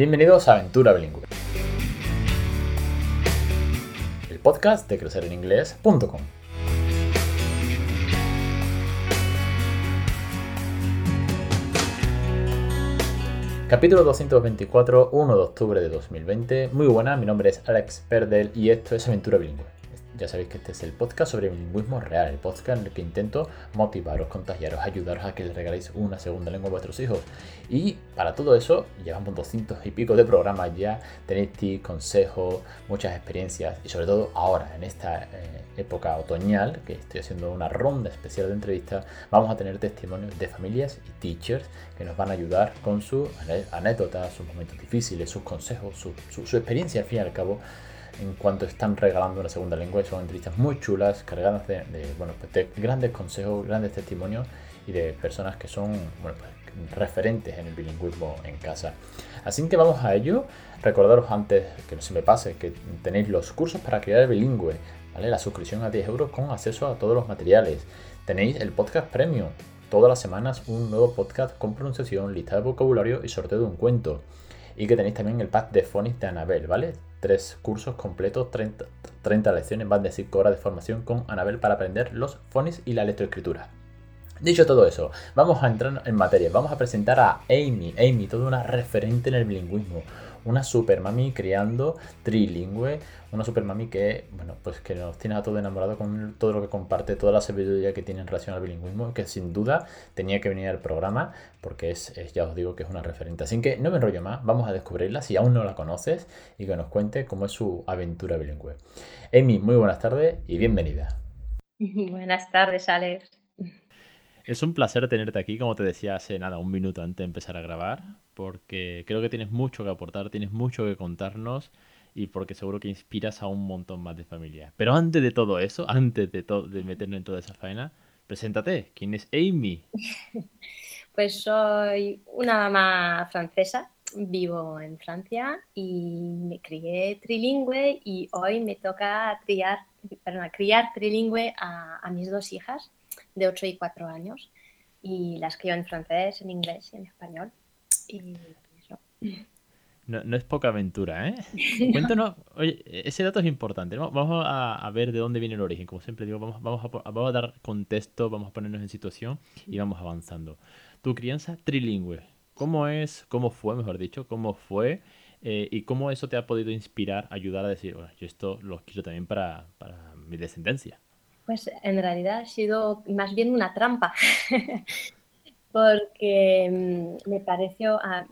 Bienvenidos a Aventura Bilingüe, el podcast de crecereninglés.com. Capítulo 224, 1 de octubre de 2020. Muy buena, mi nombre es Alex Perdel y esto es Aventura Bilingüe. Ya sabéis que este es el podcast sobre bilingüismo real, el podcast en el que intento motivaros, contagiaros, ayudaros a que les regaléis una segunda lengua a vuestros hijos. Y para todo eso, llevamos 200 y pico de programas ya, tenéis tips, consejos, muchas experiencias y sobre todo ahora, en esta eh, época otoñal, que estoy haciendo una ronda especial de entrevistas, vamos a tener testimonios de familias y teachers que nos van a ayudar con sus anécdotas, sus momentos difíciles, sus consejos, su, su experiencia al fin y al cabo en cuanto están regalando una segunda lengua. son entrevistas muy chulas, cargadas de, bueno, pues grandes consejos, grandes testimonios y de personas que son bueno, pues, referentes en el bilingüismo en casa. Así que vamos a ello. Recordaros antes que no se me pase que tenéis los cursos para crear el bilingüe, ¿vale? la suscripción a 10 euros con acceso a todos los materiales. Tenéis el podcast premium. Todas las semanas un nuevo podcast con pronunciación, lista de vocabulario y sorteo de un cuento. Y que tenéis también el pack de Phonics de Anabel, ¿vale? Tres cursos completos, 30, 30 lecciones, más de 5 horas de formación con Anabel para aprender los fonis y la electroescritura. Dicho todo eso, vamos a entrar en materia. Vamos a presentar a Amy. Amy, toda una referente en el bilingüismo una super mami criando trilingüe, una super mami que, bueno, pues que nos tiene a todos enamorados con todo lo que comparte, toda la sabiduría que tiene en relación al bilingüismo, que sin duda tenía que venir al programa porque es, ya os digo que es una referente. Así que no me enrollo más, vamos a descubrirla si aún no la conoces y que nos cuente cómo es su aventura bilingüe. Amy, muy buenas tardes y bienvenida. Buenas tardes, Alex. Es un placer tenerte aquí, como te decía hace nada, un minuto antes de empezar a grabar, porque creo que tienes mucho que aportar, tienes mucho que contarnos y porque seguro que inspiras a un montón más de familias. Pero antes de todo eso, antes de, meternos en toda esa faena, preséntate, ¿quién es Amy? Pues soy una mamá francesa, vivo en Francia y me crié trilingüe y hoy me toca criar, criar trilingüe a, a mis dos hijas de 8 y 4 años y las crío en francés, en inglés y en español. Y. No, no, es poca aventura, ¿eh? Cuéntanos, oye, ese dato es importante. Vamos a, ver de dónde viene el origen. Como siempre digo, vamos, vamos, a, vamos a dar contexto, vamos a ponernos en situación y vamos avanzando. Tu crianza trilingüe, ¿cómo es, cómo fue, mejor dicho, cómo fue eh, y cómo eso te ha podido inspirar, ayudar a decir, bueno, yo esto lo quiero también para, para mi descendencia? Pues en realidad ha sido más bien una trampa, porque mm, me pareció, a,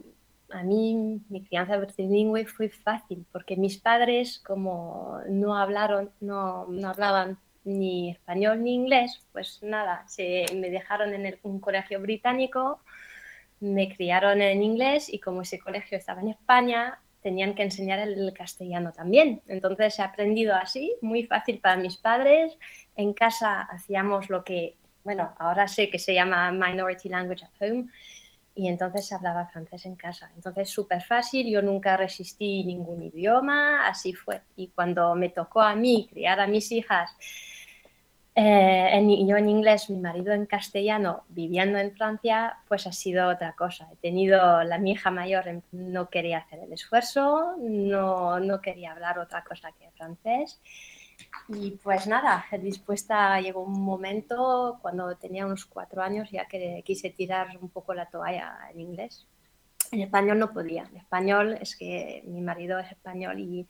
mí mi crianza trilingüe fue fácil, porque mis padres como no hablaron, no, hablaban ni español ni inglés, pues nada, se, me dejaron en un colegio británico, me criaron en inglés y como ese colegio estaba en España, tenían que enseñar el castellano también. Entonces he aprendido así, muy fácil para mis padres. En casa hacíamos lo que, bueno, ahora sé que se llama Minority Language at Home y entonces hablaba francés en casa. Entonces súper fácil, yo nunca resistí ningún idioma, así fue. Y cuando me tocó a mí criar a mis hijas, eh, en, yo en inglés, mi marido en castellano, viviendo en Francia, pues ha sido otra cosa. He tenido la mi hija mayor, no quería hacer el esfuerzo, no, no quería hablar otra cosa que francés. Y pues nada, dispuesta, llegó un momento cuando tenía unos cuatro años ya que quise tirar un poco la toalla en inglés. En español no podía. En español es que mi marido es español y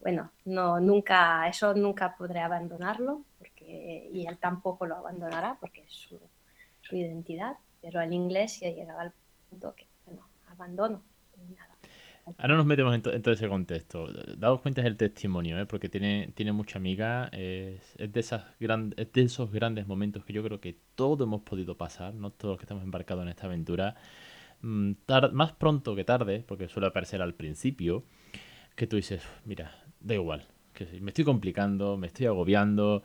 bueno, no, nunca, eso nunca podré abandonarlo y él tampoco lo abandonará porque es su, su identidad, pero el inglés ya llegaba al punto que, bueno, abandono. Ahora nos metemos en, todo ese contexto. Daos cuenta del testimonio, ¿eh? porque tiene, tiene mucha amiga. Es, es, de esas gran, es de esos grandes momentos que yo creo que todos hemos podido pasar, no todos los que estamos embarcados en esta aventura. Mm, más pronto que tarde, porque suele aparecer al principio, que tú dices, mira, da igual, me estoy complicando, me estoy agobiando.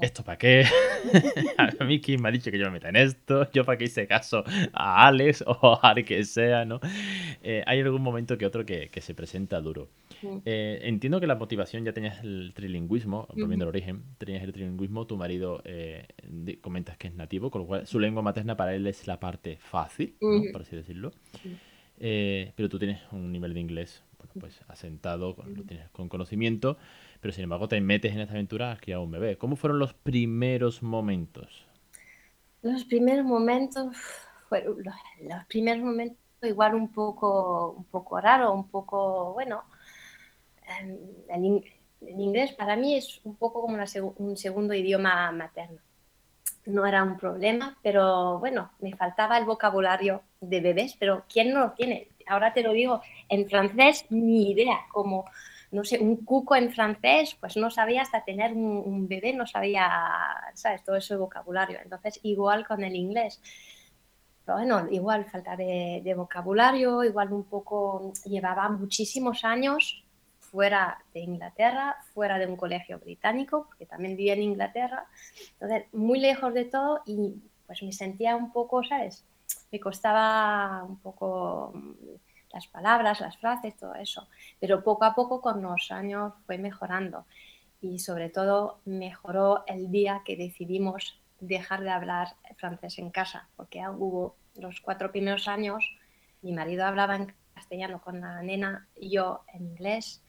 ¿Esto para qué? a mí quién me ha dicho que yo me meta en esto, yo para qué hice caso a Alex o a que sea, ¿no? Eh, hay algún momento que otro que, se presenta duro. Eh, entiendo que la motivación ya tenías el trilingüismo, volviendo al origen, tenías el trilingüismo, tu marido eh, comentas que es nativo, con lo cual su lengua materna para él es la parte fácil, por así decirlo. Eh, pero tú tienes un nivel de inglés bueno, pues asentado, lo tienes con conocimiento, pero sin embargo te metes en esta aventura a criar un bebé. ¿Cómo fueron los primeros momentos? Los primeros momentos fueron los, primeros momentos igual un poco un poco raro, un poco bueno. Em, el, inglés para mí es un poco como un segundo idioma materno. No era un problema, pero bueno, me faltaba el vocabulario de bebés, pero ¿quién no lo tiene? Ahora te lo digo, en francés ni idea, como, no sé, un cuco en francés, pues no sabía hasta tener un, bebé, no sabía, ¿sabes? Todo ese vocabulario. Entonces, igual con el inglés. Pero bueno, igual falta de vocabulario, igual un poco, llevaba muchísimos años fuera de Inglaterra, fuera de un colegio británico, porque también vivía en Inglaterra, entonces muy lejos de todo y pues me sentía un poco, ¿sabes? Me costaba un poco las palabras, las frases, todo eso, pero poco a poco con los años fue mejorando y sobre todo mejoró el día que decidimos dejar de hablar francés en casa, porque hubo los cuatro primeros años, mi marido hablaba en castellano con la nena, yo en inglés,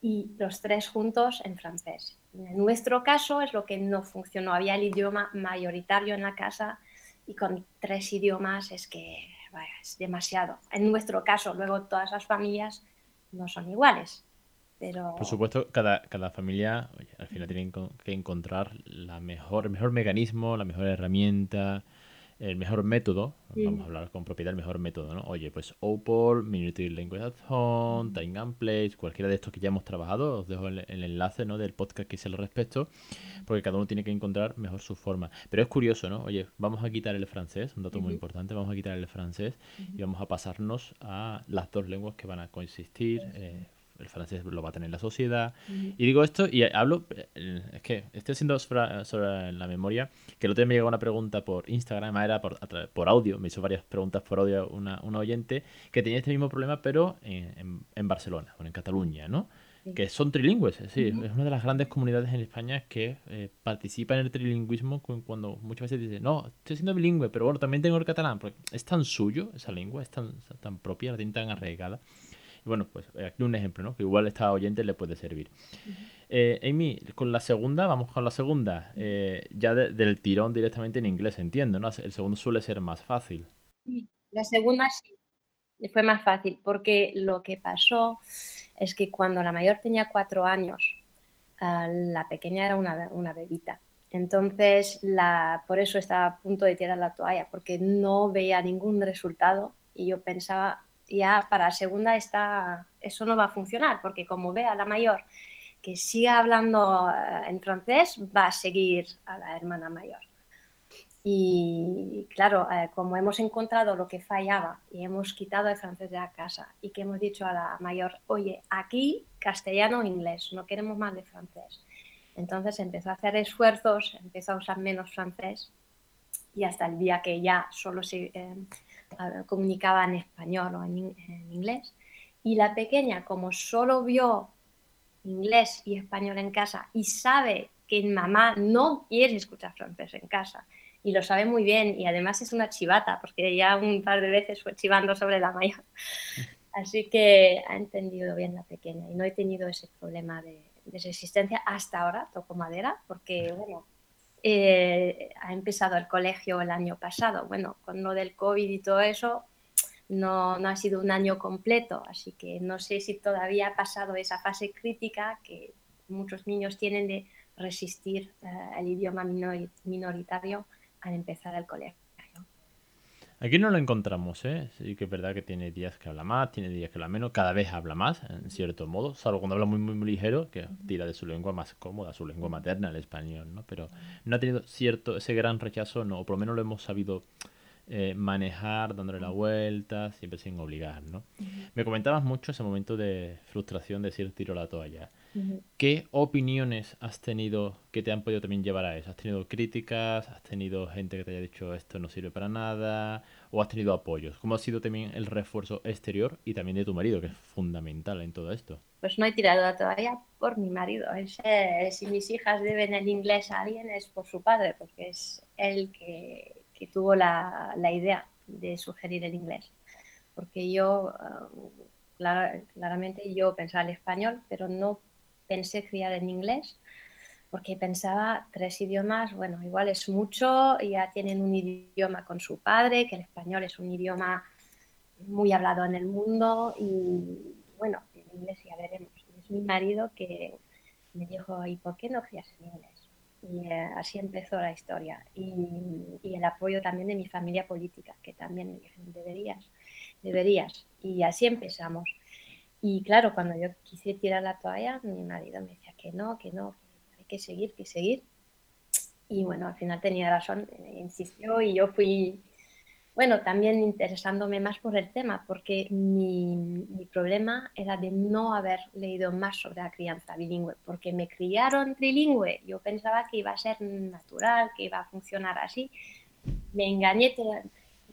y los tres juntos en francés. En nuestro caso es lo que no funcionó. Había el idioma mayoritario en la casa y con tres idiomas es que es demasiado. En nuestro caso, luego todas las familias no son iguales. Pero... Por supuesto, cada, cada familia al final tiene que encontrar la mejor, el mejor mecanismo, la mejor herramienta, el mejor método, vamos a hablar con propiedad, el mejor método, ¿no? Oye, pues OPOL, Minute Language at Home, Time and Place, cualquiera de estos que ya hemos trabajado, os dejo el, enlace, ¿no? Del podcast que hice al respecto, porque cada uno tiene que encontrar mejor su forma. Pero es curioso, ¿no? Oye, vamos a quitar el francés, un dato muy importante, vamos a quitar el francés y vamos a pasarnos a las dos lenguas que van a coexistir, eh, el francés lo va a tener la sociedad. Y digo esto y hablo, eh, es que estoy haciendo sobre, la memoria, que el otro día me llegó una pregunta por Instagram, era por, por audio, me hizo varias preguntas por audio una, una oyente que tenía este mismo problema, pero en, en, Barcelona, o en Cataluña, ¿no? que son trilingües. Sí, es una de las grandes comunidades en España que eh, participa en el trilingüismo cuando muchas veces dice, no, estoy siendo bilingüe, pero bueno, también tengo el catalán, porque es tan suyo esa lengua, es tan, tan propia, la tiene tan arraigada, bueno, pues eh, aquí un ejemplo, ¿no? Que igual a esta oyente le puede servir. Eh, Amy, con la segunda, vamos con la segunda. Eh, ya del tirón directamente en inglés, entiendo, ¿no? El segundo suele ser más fácil. La segunda sí, fue más fácil, porque lo que pasó es que cuando la mayor tenía cuatro años, ah, la pequeña era una, una bebita. Entonces, la, por eso estaba a punto de tirar la toalla, porque no veía ningún resultado y yo pensaba, ya para segunda está, eso no va a funcionar, porque como vea la mayor que siga hablando eh, en francés, va a seguir a la hermana mayor. Y claro, eh, como hemos encontrado lo que fallaba y hemos quitado el francés de la casa y que hemos dicho a la mayor, oye, aquí castellano o inglés, no queremos más de francés. Entonces empezó a hacer esfuerzos, empezó a usar menos francés y hasta el día que ya solo se, eh, comunicaba en español o en, inglés. Y la pequeña, como solo vio inglés y español en casa y sabe que mamá no quiere escuchar francés en casa y lo sabe muy bien y además es una chivata porque ya un par de veces fue chivando sobre la mayor. Así que ha entendido bien la pequeña y no he tenido ese problema de, de resistencia hasta ahora, toco madera, porque bueno, eh, ha empezado el colegio el año pasado. Bueno, con lo del COVID y todo eso, no, ha sido un año completo, así que no sé si todavía ha pasado esa fase crítica que muchos niños tienen de resistir eh, el idioma minoritario al empezar el colegio. Aquí no lo encontramos, ¿eh? Sí que es verdad que tiene días que habla más, tiene días que habla menos, cada vez habla más, en cierto modo, salvo cuando habla muy, muy, muy ligero, que tira de su lengua más cómoda, su lengua materna, el español, ¿no? Pero no ha tenido cierto, ese gran rechazo, no, o por lo menos lo hemos sabido eh, manejar, dándole la vuelta, siempre sin obligar, ¿no? Me comentabas mucho ese momento de frustración de decir tiro la toalla. ¿Qué opiniones has tenido que te han podido también llevar a eso? ¿Has tenido críticas? ¿Has tenido gente que te haya dicho esto no sirve para nada? ¿O has tenido apoyos? ¿Cómo ha sido también el refuerzo exterior y también de tu marido, que es fundamental en todo esto? Pues no he tirado todavía por mi marido. si mis hijas deben el inglés a alguien es por su padre, porque es él que, que tuvo la, la idea de sugerir el inglés porque yo, uh, claramente yo pensaba el español, pero no pensé criar en inglés, porque pensaba tres idiomas, bueno, igual es mucho, ya tienen un idioma con su padre, que el español es un idioma muy hablado en el mundo y bueno, en inglés ya veremos. Es mi marido que me dijo, ¿y por qué no crías en inglés? Y eh, así empezó la historia. Y, y, el apoyo también de mi familia política, que también me dijeron, deberías, deberías. Y así empezamos. Y claro, cuando yo quise tirar la toalla, mi marido me decía que no, que no, que hay que seguir, que seguir. Y bueno, al final tenía razón, eh, insistió y yo fui bueno, también interesándome más por el tema, porque mi, problema era de no haber leído más sobre la crianza bilingüe, porque me criaron trilingüe. Yo pensaba que iba a ser natural, que iba a funcionar así. Me engañé,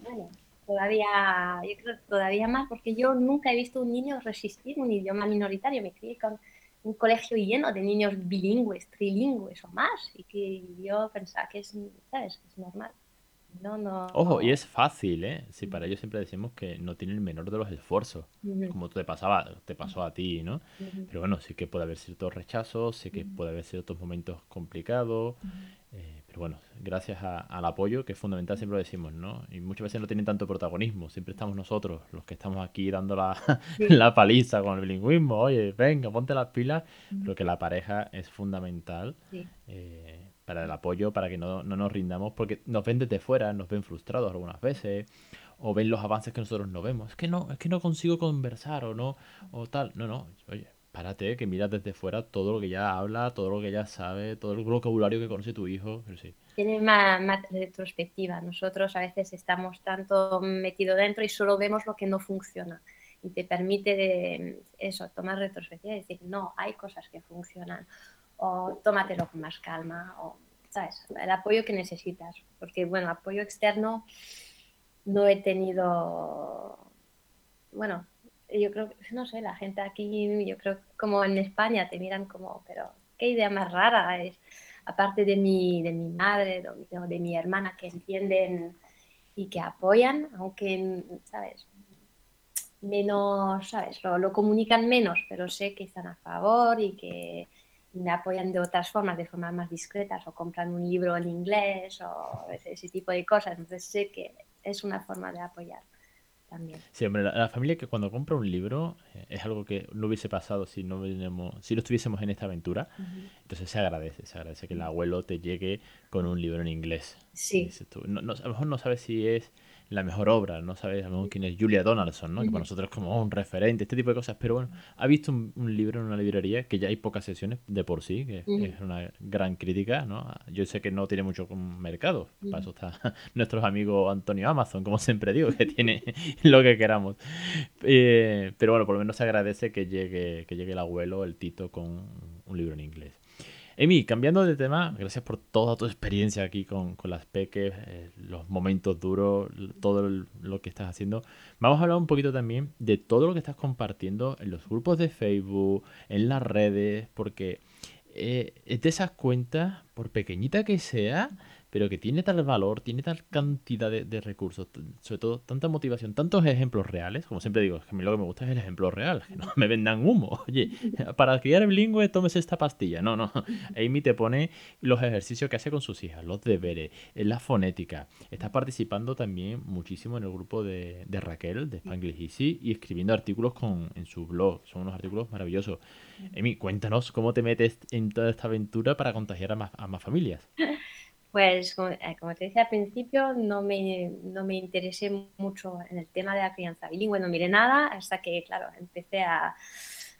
bueno, todavía, yo creo todavía más, porque yo nunca he visto un niño resistir un idioma minoritario. Me crié con un colegio lleno de niños bilingües, trilingües o más, y que yo pensaba que es, ¿sabes? Es normal. No, no. Ojo, y es fácil, ¿eh? Si para ellos siempre decimos que no tienen el menor de los esfuerzos, como te pasaba, te pasó a ti, ¿no? Pero bueno, sí que puede haber ciertos rechazos, sí que puede haber ciertos momentos complicados, eh, pero bueno, gracias al apoyo, que es fundamental, siempre lo decimos, ¿no? Y muchas veces no tienen tanto protagonismo, siempre estamos nosotros, los que estamos aquí dando la, la paliza con el bilingüismo, oye, venga, ponte las pilas, pero que la pareja es fundamental. Eh, para el apoyo, para que no, no, nos rindamos, porque nos ven desde fuera, nos ven frustrados algunas veces, o ven los avances que nosotros no vemos. Es que no, es que no consigo conversar o no, o tal. No, no, oye, párate, que miras desde fuera todo lo que ya habla, todo lo que ya sabe, todo el vocabulario que conoce tu hijo. sí. Tiene más, más, retrospectiva. Nosotros a veces estamos tanto metidos dentro y solo vemos lo que no funciona. Y te permite de, eso, tomar retrospectiva y decir, no, hay cosas que funcionan o tómatelo con más calma, o, ¿sabes? El apoyo que necesitas, porque, bueno, apoyo externo no he tenido, bueno, yo creo no sé, la gente aquí, yo creo como en España te miran como, pero qué idea más rara es, aparte de mi, de mi madre, de, de mi hermana que entienden y que apoyan, aunque, ¿sabes? Menos, ¿sabes? Lo, lo comunican menos, pero sé que están a favor y que me apoyan de otras formas, de formas más discretas, o compran un libro en inglés o ese, tipo de cosas. Entonces sé que es una forma de apoyar también. Sí, hombre, la, familia que cuando compra un libro eh, es algo que no hubiese pasado si no, si no estuviésemos en esta aventura. Entonces se agradece, se agradece que el abuelo te llegue con un libro en inglés. Sí. No, no, a lo mejor no sabes si es la mejor obra, no sabes a quién es Julia Donaldson, ¿no? Que para nosotros es como un referente, este tipo de cosas, pero bueno, ha visto un, libro en una librería que ya hay pocas sesiones de por sí, que es una gran crítica, ¿no? Yo sé que no tiene mucho mercado, para eso está nuestros amigos Antonio Amazon, como siempre digo, que tiene lo que queramos. Eh, pero bueno, por lo menos se agradece que llegue, que llegue el abuelo, el Tito, con un libro en inglés. Emi, cambiando de tema, gracias por toda tu experiencia aquí con, las peques, eh, los momentos duros, todo lo que estás haciendo. Vamos a hablar un poquito también de todo lo que estás compartiendo en los grupos de Facebook, en las redes, porque eh, de esas cuentas, por pequeñita que sea, pero que tiene tal valor, tiene tal cantidad de, recursos, sobre todo tanta motivación, tantos ejemplos reales, como siempre digo, es que a mí lo que me gusta es el ejemplo real, que no me vendan humo. Oye, para criar bilingüe tomes esta pastilla. No, no. Amy te pone los ejercicios que hace con sus hijas, los deberes, la fonética. Está participando también muchísimo en el grupo de, Raquel, de Spanglish Easy, y escribiendo artículos con, en su blog. Son unos artículos maravillosos. Amy, cuéntanos cómo te metes en toda esta aventura para contagiar a más, a más familias. Pues eh, como, te decía al principio, no me, no me interesé mucho en el tema de la crianza bilingüe, no miré nada hasta que, claro, empecé a,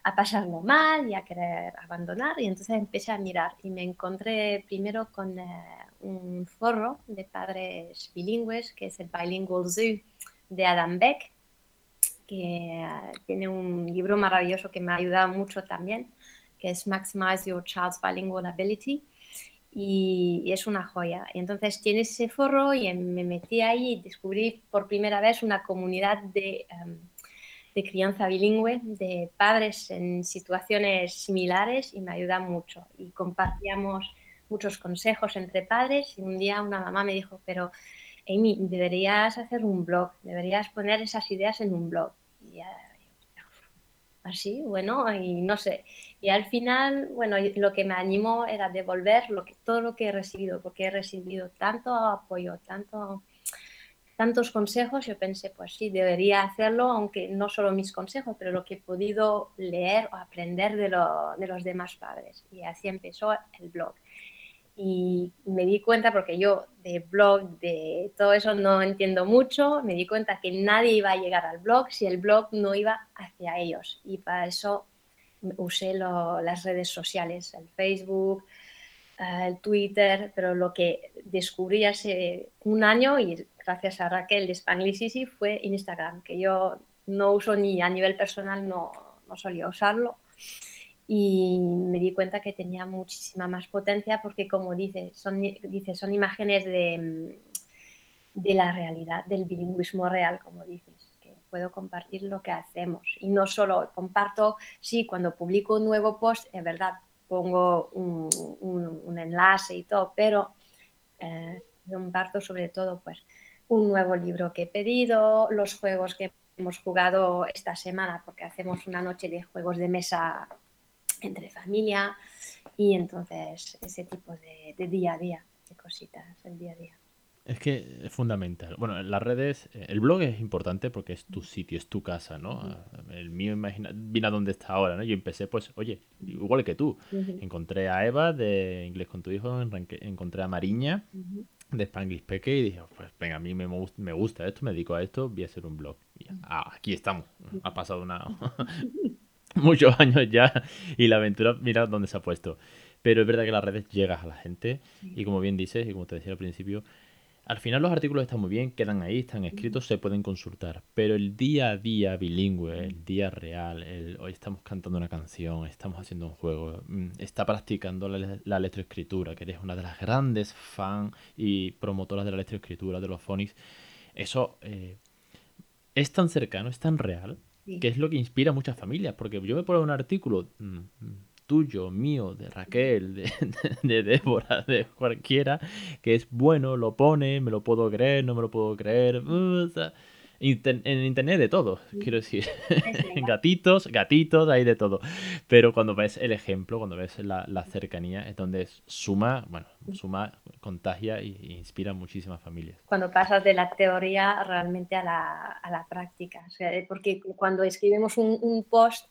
a pasarlo mal y a querer abandonar y entonces empecé a mirar y me encontré primero con eh, un foro de padres bilingües que es el Bilingual Zoo de Adam Beck que eh, tiene un libro maravilloso que me ha ayudado mucho también que es Maximize Your Child's Bilingual Ability y, es una joya. Y entonces tiene ese foro y me metí ahí y descubrí por primera vez una comunidad de, em, de crianza bilingüe, de padres en situaciones similares y me ayuda mucho. Y compartíamos muchos consejos entre padres y un día una mamá me dijo, pero Amy, deberías hacer un blog, deberías poner esas ideas en un blog. Y así, bueno, y no sé. Y al final, bueno, lo que me animó era devolver lo que, todo lo que he recibido, porque he recibido tanto apoyo, tanto, tantos consejos, yo pensé, pues sí, debería hacerlo, aunque no solo mis consejos, pero lo que he podido leer o aprender de, de los demás padres. Y así empezó el blog y me di cuenta, porque yo de blog, de todo eso no entiendo mucho, me di cuenta que nadie iba a llegar al blog si el blog no iba hacia ellos. Y para eso usé las redes sociales, el Facebook, eh, el Twitter, pero lo que descubrí hace un año y gracias a Raquel de Spanglish fue Instagram, que yo no uso ni a nivel personal, no, no solía usarlo y me di cuenta que tenía muchísima más potencia porque, como dice, son, dice, son imágenes de, de la realidad, del bilingüismo real, como dices, que puedo compartir lo que hacemos. Y no solo comparto, sí, cuando publico un nuevo post, es verdad, pongo un, un, enlace y todo, pero eh, comparto sobre todo pues un nuevo libro que he pedido, los juegos que hemos jugado esta semana, porque hacemos una noche de juegos de mesa entre familia y entonces ese tipo de, día a día, de cositas, el día a día. Es que es fundamental. Bueno, en las redes, eh, el blog es importante porque es tu sitio, es tu casa, ¿no? El mío, imagina, vine a donde está ahora, ¿no? Yo empecé, pues, oye, igual que tú. Encontré a Eva de Inglés con tu hijo, encontré a Mariña de Spanglish Peque y dije, pues, venga, a mí me, me gusta esto, me dedico a esto, voy a hacer un blog. ah, aquí estamos. Ha pasado una, muchos años ya y la aventura, mira dónde se ha puesto. Pero es verdad que las redes llegas a la gente y como bien dices y como te decía al principio, al final los artículos están muy bien, quedan ahí, están escritos, se pueden consultar, pero el día a día bilingüe, el día real, el, hoy estamos cantando una canción, estamos haciendo un juego, mm, está practicando la, la lectoescritura, que eres una de las grandes fan y promotoras de la lectoescritura, de los phonics, eso eh, es tan cercano, es tan real, que es lo que inspira a muchas familias, porque yo me pongo un artículo mm, tuyo, mío, de Raquel, de, Débora, de cualquiera, que es bueno, lo pone, me lo puedo creer, no me lo puedo creer, uh, en internet de todo, quiero decir. gatitos, gatitos, hay de todo. Pero cuando ves el ejemplo, cuando ves la, cercanía, es donde suma, bueno, suma, contagia e inspira a muchísimas familias. Cuando pasas de la teoría realmente a la, práctica. porque cuando escribimos un post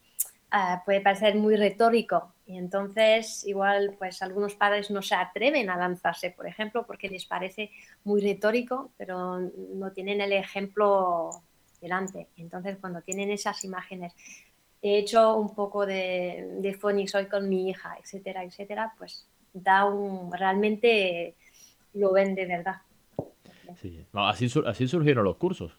Ah, puede parecer muy retórico y entonces igual pues algunos padres no se atreven a lanzarse, por ejemplo, porque les parece muy retórico, pero no tienen el ejemplo delante. Entonces cuando tienen esas imágenes, he hecho un poco de, de phonics hoy con mi hija, etcétera, etcétera, pues da un, realmente lo ven de verdad. Sí. así, así surgieron los cursos.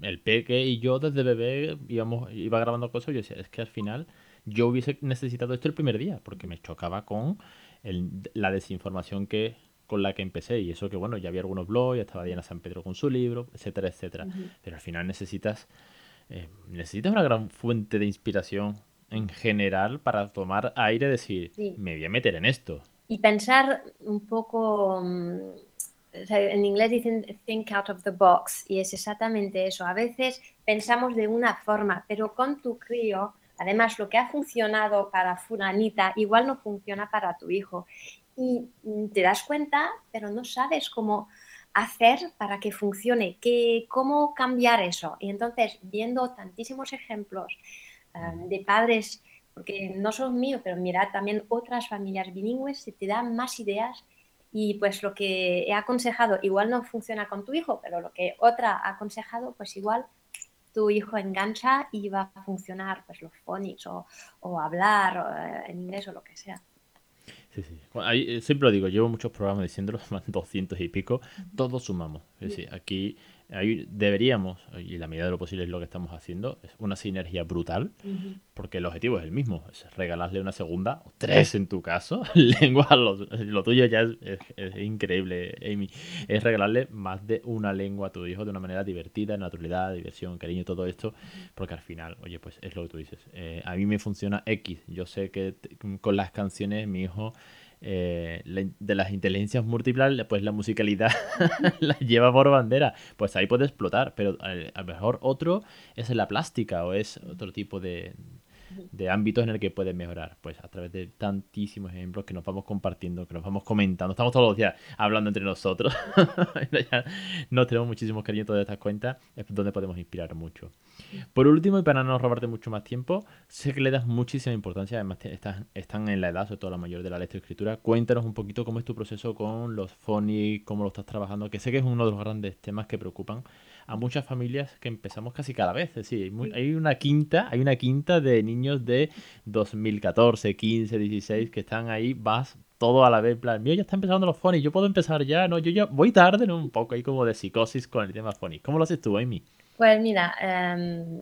El peque y yo desde bebé íbamos, iba grabando cosas y yo decía, es que al final yo hubiese necesitado esto el primer día, porque me chocaba con la desinformación que con la que empecé. Y eso que, bueno, ya había algunos blogs, ya estaba Diana San Pedro con su libro, etcétera, etcétera. Pero al final necesitas, eh, necesitas una gran fuente de inspiración en general para tomar aire y decir, me voy a meter en esto. Y pensar un poco mm, en inglés dicen think out of the box y es exactamente eso. A veces pensamos de una forma, pero con tu crío, además lo que ha funcionado para fulanita igual no funciona para tu hijo. Y te das cuenta, pero no sabes cómo hacer para que funcione, que, cómo cambiar eso. Y entonces, viendo tantísimos ejemplos um, de padres, porque no son míos, pero mira también otras familias bilingües, se te dan más ideas y pues lo que he aconsejado igual no funciona con tu hijo, pero lo que otra ha aconsejado, pues igual tu hijo engancha y va a funcionar pues los phonics o, o hablar eh, en inglés o lo que sea. Sí, sí. Eh, siempre lo digo, llevo muchos programas diciéndolo, más 200 y pico, todos sumamos. Es decir, aquí Ahí deberíamos, y la medida de lo posible es lo que estamos haciendo, es una sinergia brutal, porque el objetivo es el mismo, es regalarle una segunda, o tres en tu caso, lengua, lo, lo tuyo ya es, increíble, Amy, es regalarle más de una lengua a tu hijo de una manera divertida, naturalidad, diversión, cariño, todo esto, porque al final, oye, pues es lo que tú dices, eh, a mí me funciona X, yo sé que con las canciones mi hijo eh, de las inteligencias múltiples, pues la musicalidad la lleva por bandera. Pues ahí puede explotar, pero a lo mejor otro es la plástica o es otro tipo de, de ámbitos en el que puedes mejorar. Pues a través de tantísimos ejemplos que nos vamos compartiendo, que nos vamos comentando. Estamos todos los días hablando entre nosotros. nos tenemos muchísimos cariños de estas cuentas, es donde podemos inspirar mucho. Por último, y para no robarte mucho más tiempo, sé que le das muchísima importancia, además están, en la edad, sobre todo la mayor de la lectoescritura. Cuéntanos un poquito cómo es tu proceso con los phonics, cómo lo estás trabajando, que sé que es uno de los grandes temas que preocupan a muchas familias que empezamos casi cada vez. Es decir, hay una quinta, hay una quinta de niños de 2014, 15, 16 que están ahí, vas todo a la vez, en plan, mío, ya está empezando los phonics, yo puedo empezar ya, no, yo ya voy tarde, ¿no? Un poco ahí como de psicosis con el tema phonics. ¿Cómo lo haces tú, Amy? Pues mira, em,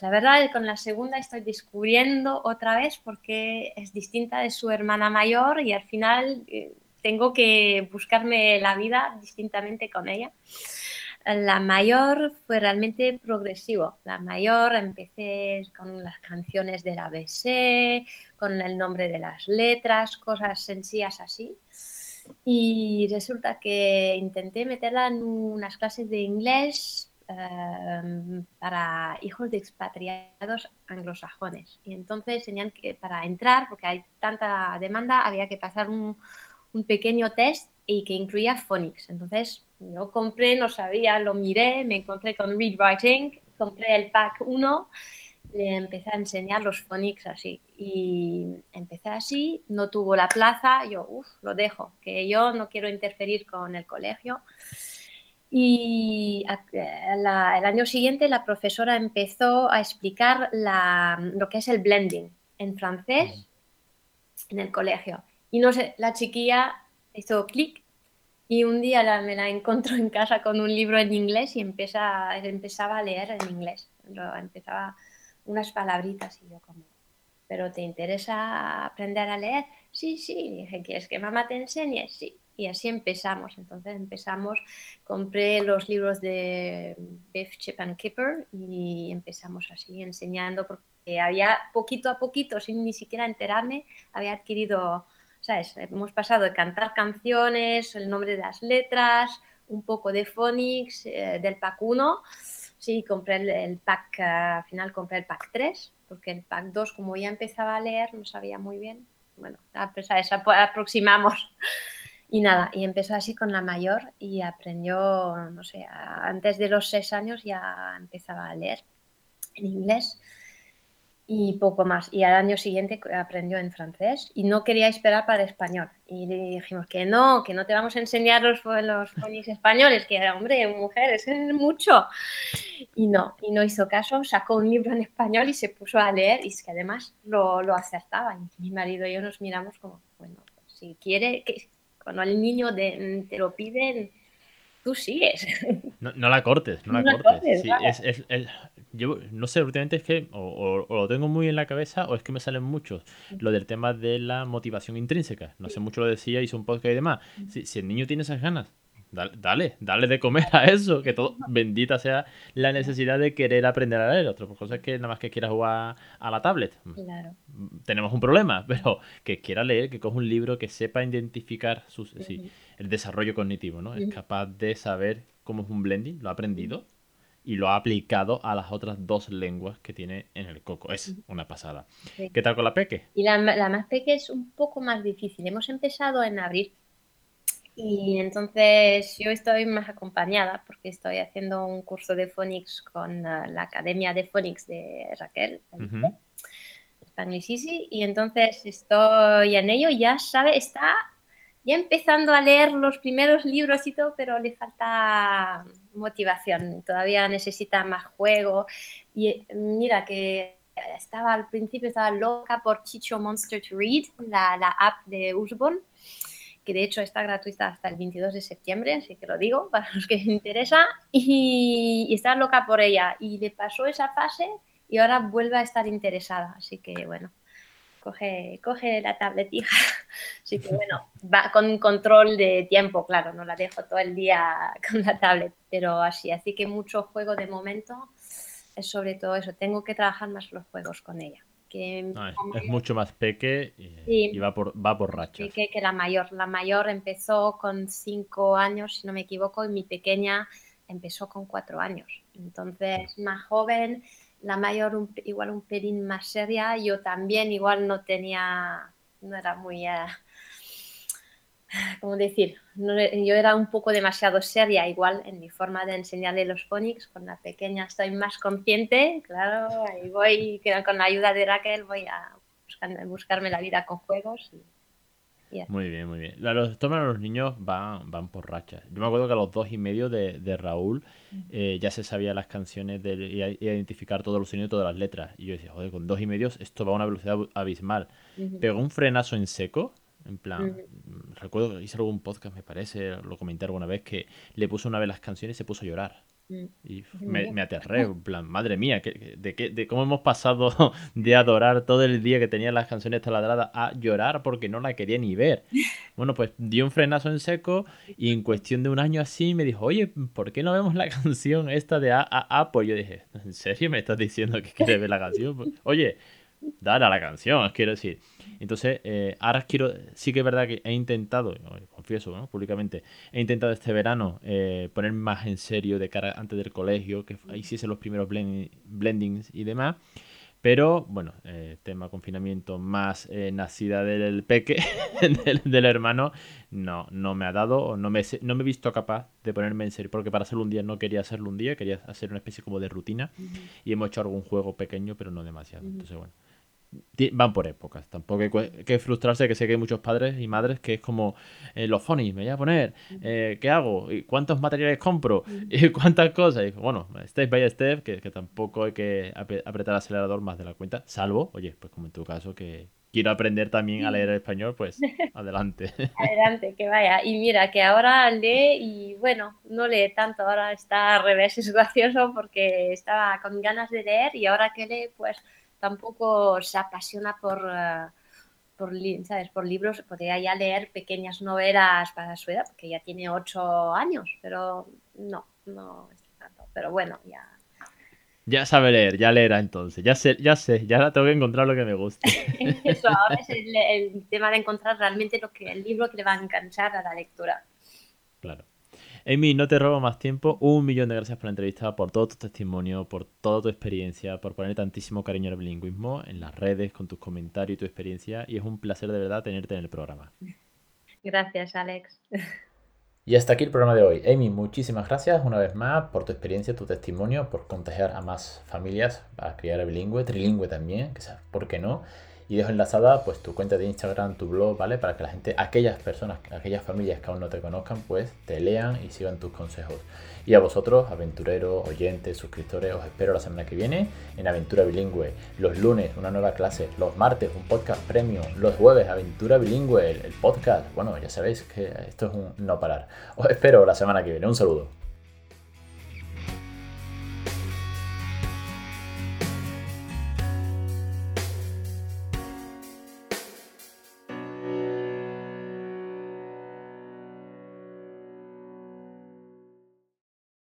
la verdad con la segunda estoy descubriendo otra vez porque es distinta de su hermana mayor y al final eh, tengo que buscarme la vida distintamente con ella la mayor fue realmente progresivo. La mayor empecé con las canciones del ABC, con el nombre de las letras, cosas sencillas así. Y resulta que intenté meterla en unas clases de inglés em, para hijos de expatriados anglosajones. Y entonces tenían que, para entrar, porque hay tanta demanda, había que pasar un, un pequeño test y que incluía phonics. Entonces yo compré, no sabía, lo miré, me encontré con Read Writing, compré el pack 1, le empecé a enseñar los phonics así. Y empecé así, no tuvo la plaza, yo, uff, lo dejo, que yo no quiero interferir con el colegio. Y el año siguiente la profesora empezó a explicar lo que es el blending en francés en el colegio. Y no sé, la chiquilla hizo clic y un día la, me la encontró en casa con un libro en inglés y empieza, empezaba a leer en inglés. empezaba unas palabritas y yo como, ¿pero te interesa aprender a leer? Sí, sí. dije, ¿quieres que mamá te enseñe? Sí. Y así empezamos. Entonces empezamos, compré los libros de Biff, Chip and Kipper y empezamos así enseñando porque había poquito a poquito, sin ni siquiera enterarme, había adquirido Hemos pasado de cantar canciones, el nombre de las letras, un poco de phonics eh, del pack 1. Sí, compré el, pack, al final compré el pack 3, porque el pack 2, como ya empezaba a leer, no sabía muy bien. Bueno, ¿sabes? aproximamos. Y nada, y empezó así con la mayor y aprendió, no sé, antes de los seis años ya empezaba a leer en inglés y poco más. Y al año siguiente aprendió en francés y no quería esperar para el español. Y le dijimos que no, que no te vamos a enseñar los, los españoles, que hombre, mujer, es mucho. Y no, y no hizo caso, sacó un libro en español y se puso a leer y es que además lo, lo acertaba. Y mi marido y yo nos miramos como, bueno, si quiere, que cuando el niño de, te lo piden, tú sigues. No, no la cortes, no la cortes. sí, es, es, yo no sé, últimamente es que o, lo tengo muy en la cabeza o es que me salen muchos lo del tema de la motivación intrínseca. No sé mucho lo decía, hice un podcast y demás. Si, si el niño tiene esas ganas, dale, dale, de comer a eso, que todo, bendita sea la necesidad de querer aprender a leer. Otra cosa es que nada más que quiera jugar a la tablet. Claro. Tenemos un problema, pero que quiera leer, que coja un libro, que sepa identificar sus, el desarrollo cognitivo, ¿no? Es capaz de saber cómo es un blending, lo ha aprendido y lo ha aplicado a las otras dos lenguas que tiene en el coco. Es una pasada. ¿Qué tal con la peque? Y la, más peque es un poco más difícil. Hemos empezado en abril y entonces yo estoy más acompañada porque estoy haciendo un curso de phonics con uh, la Academia de Phonics de Raquel. Uh y entonces estoy en ello, ya sabe, está ya empezando a leer los primeros libros y todo, pero le falta motivación, todavía necesita más juego. Y mira que estaba al principio, estaba loca por Chicho Monster to Read, la, la app de Usborne, que de hecho está gratuita hasta el 22 de septiembre, así que lo digo para los que les interesa, y, y estaba loca por ella. Y le pasó esa fase y ahora vuelve a estar interesada, así que bueno coge, coge la tablet, hija. Así que bueno, va con control de tiempo, claro, no la dejo todo el día con la tablet, pero así, así que mucho juego de momento es sobre todo eso, tengo que trabajar más los juegos con ella. Que es, mucho más peque y, va por, va por rachas. Que, que la mayor. La mayor empezó con cinco años, si no me equivoco, y mi pequeña empezó con cuatro años. Entonces, más joven, la mayor igual un pelín más seria, yo también igual no tenía, no era muy, uh, ¿cómo decir? yo era un poco demasiado seria igual en mi forma de enseñarle los phonics, con la pequeña estoy más consciente, claro, ahí voy, con la ayuda de Raquel voy a buscarme la vida con juegos. Y, muy bien, muy bien. Los toman los niños van, van por rachas. Yo me acuerdo que a los dos y medio de, Raúl eh, ya se sabía las canciones de, y, identificar todos los sonidos y todas las letras. Y yo decía, joder, con dos y medio esto va a una velocidad abismal. Pegó un frenazo en seco. En plan, recuerdo que hice algún podcast, me parece, lo comenté alguna vez, que le puso una vez las canciones y se puso a llorar. Mm. Y me, aterré, en plan, madre mía, de, qué, de cómo hemos pasado de adorar todo el día que tenía las canciones taladradas a llorar porque no la quería ni ver. Bueno, pues dio un frenazo en seco y en cuestión de un año así me dijo, oye, ¿por qué no vemos la canción esta de A, A, A? Pues yo dije, ¿en serio me estás diciendo que quieres ver la canción? Pues, oye, dale a la canción, quiero decir. Entonces, eh, ahora quiero, sí que es verdad que he intentado, confieso ¿no? públicamente, he intentado este verano eh, ponerme más en serio de cara antes del colegio, que hiciese los primeros blendings y demás. Pero bueno, eh, tema confinamiento más nacida del peque, del, hermano, no, no me ha dado, o no me, no me he visto capaz de ponerme en serio, porque para hacerlo un día no quería hacerlo un día, quería hacer una especie como de rutina, y hemos hecho algún juego pequeño, pero no demasiado. Entonces, bueno, van por épocas. Tampoco hay que frustrarse, que sé que hay muchos padres y madres que es como eh, los phonies, me voy a poner, eh, ¿qué hago? ¿Y ¿Cuántos materiales compro? ¿Y cuántas cosas? Y bueno, step by step, que, que tampoco hay que apretar el acelerador más de la cuenta, salvo, oye, pues como en tu caso, que quiero aprender también a leer español, pues adelante. Adelante, que vaya. Y mira, que ahora lee y bueno, no lee tanto, ahora está al revés, es gracioso porque estaba con ganas de leer y ahora que lee, pues tampoco se apasiona por, eh, por, ¿sabes? por libros, podría ya leer pequeñas novelas para su edad, porque ya tiene ocho años, pero no, no tanto. Pero bueno, ya. Ya sabe leer, ya leerá entonces. Ya sé, ya sé, ya tengo que encontrar lo que me guste. Eso, ahora es el, el, tema de encontrar realmente lo que el libro que le va a enganchar a la lectura. Claro. Amy, no te robo más tiempo. Un millón de gracias por la entrevista, por todo tu testimonio, por toda tu experiencia, por poner tantísimo cariño al bilingüismo en las redes, con tus comentarios y tu experiencia. Y es un placer de verdad tenerte en el programa. Gracias, Alex. Y hasta aquí el programa de hoy. Amy, muchísimas gracias una vez más por tu experiencia, tu testimonio, por contagiar a más familias a criar a bilingüe, trilingüe también, que sabes, ¿por qué no? Y dejo enlazada pues tu cuenta de Instagram, tu blog, ¿vale? Para que la gente, aquellas personas, aquellas familias que aún no te conozcan, pues te lean y sigan tus consejos. Y a vosotros, aventureros, oyentes, suscriptores, os espero la semana que viene en Aventura Bilingüe. Los lunes, una nueva clase. Los martes, un podcast premium. Los jueves, Aventura Bilingüe, el, el podcast. Bueno, ya sabéis que esto es un no parar. Os espero la semana que viene. Un saludo.